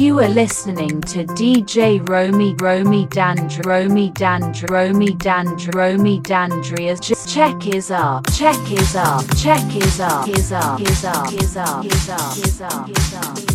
You are listening to DJ Romy Romy D'Andréa Romy D'Andréa Romy D'Andréa Romy D'Andréa as just check is up, check is up, check is up, is up, is up, is up, is up, is up, is up.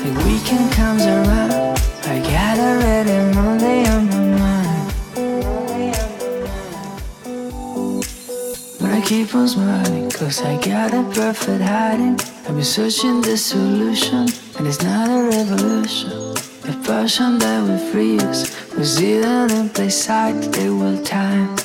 The weekend comes around, I got a ready Monday on my mind. But I keep on smiling, cause I got a perfect hiding. I've been searching the solution, and it's not a revolution. The passion that will free us was hidden in plain sight, they will time.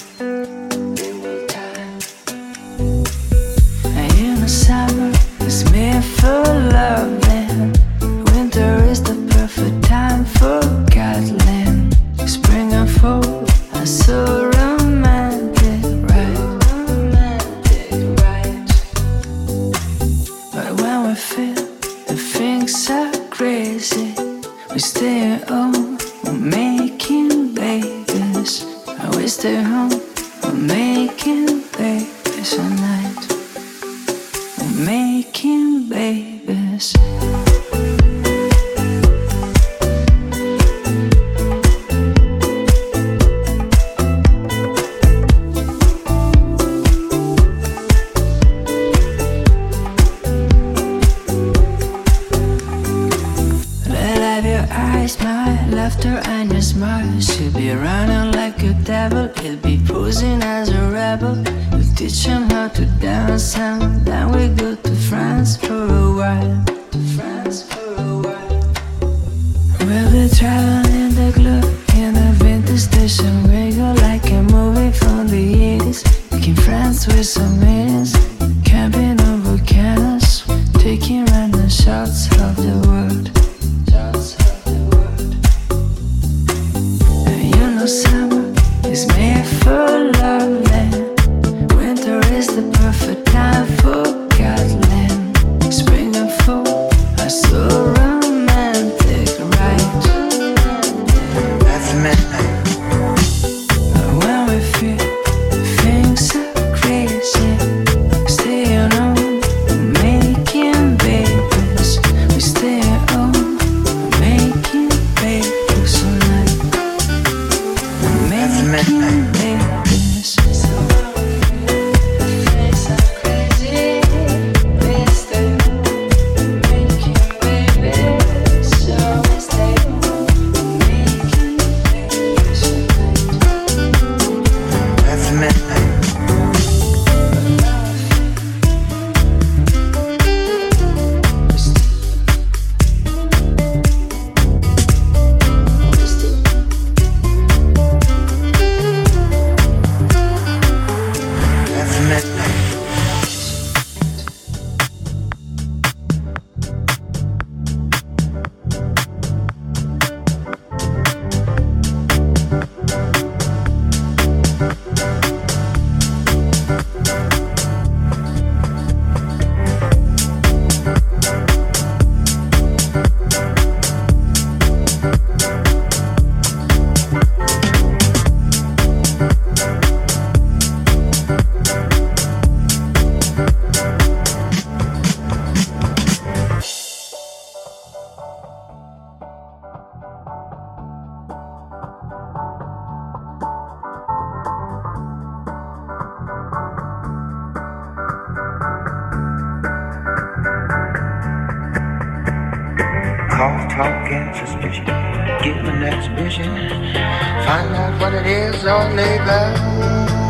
talk and suspicion. Give an exhibition. Find out what it is all neighbor.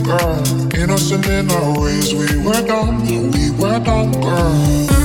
girl. Innocent in our ways, we were dumb, we were dumb, girl.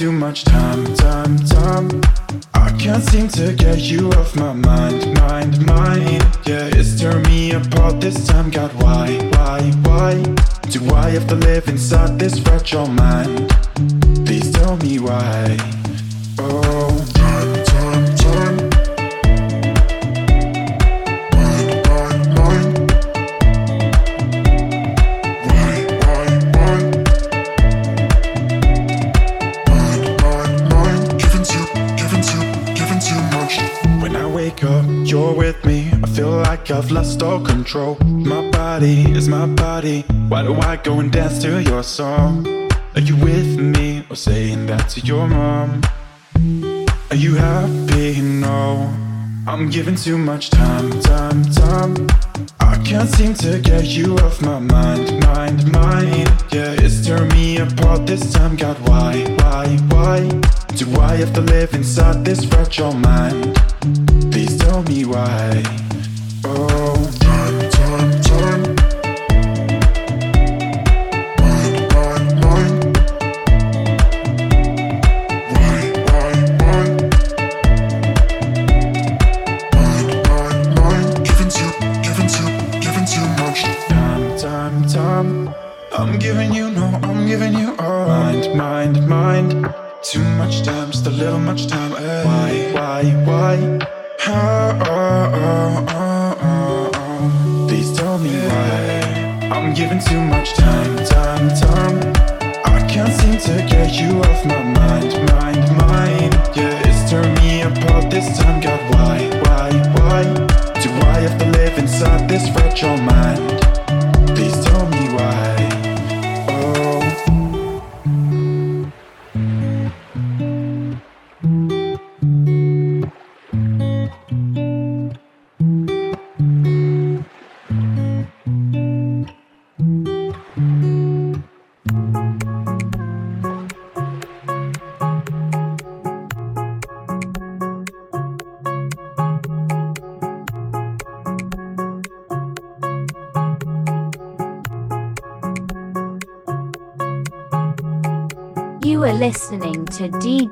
too much time. giving too much time, time, time. I can't seem to get you off my mind, mind, mind. Yeah, it's tearing me apart this time. God, why, why, why? Do I have to live inside this fragile mind? Please tell me why. Oh.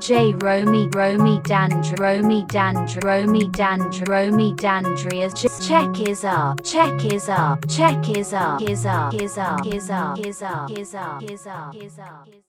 J. Romy Romy D'Andréa Romy D'Andréa Romy D'Andréa Romy D'Andréa is just check is up check is up check is up is up is up is up is up is up is up is up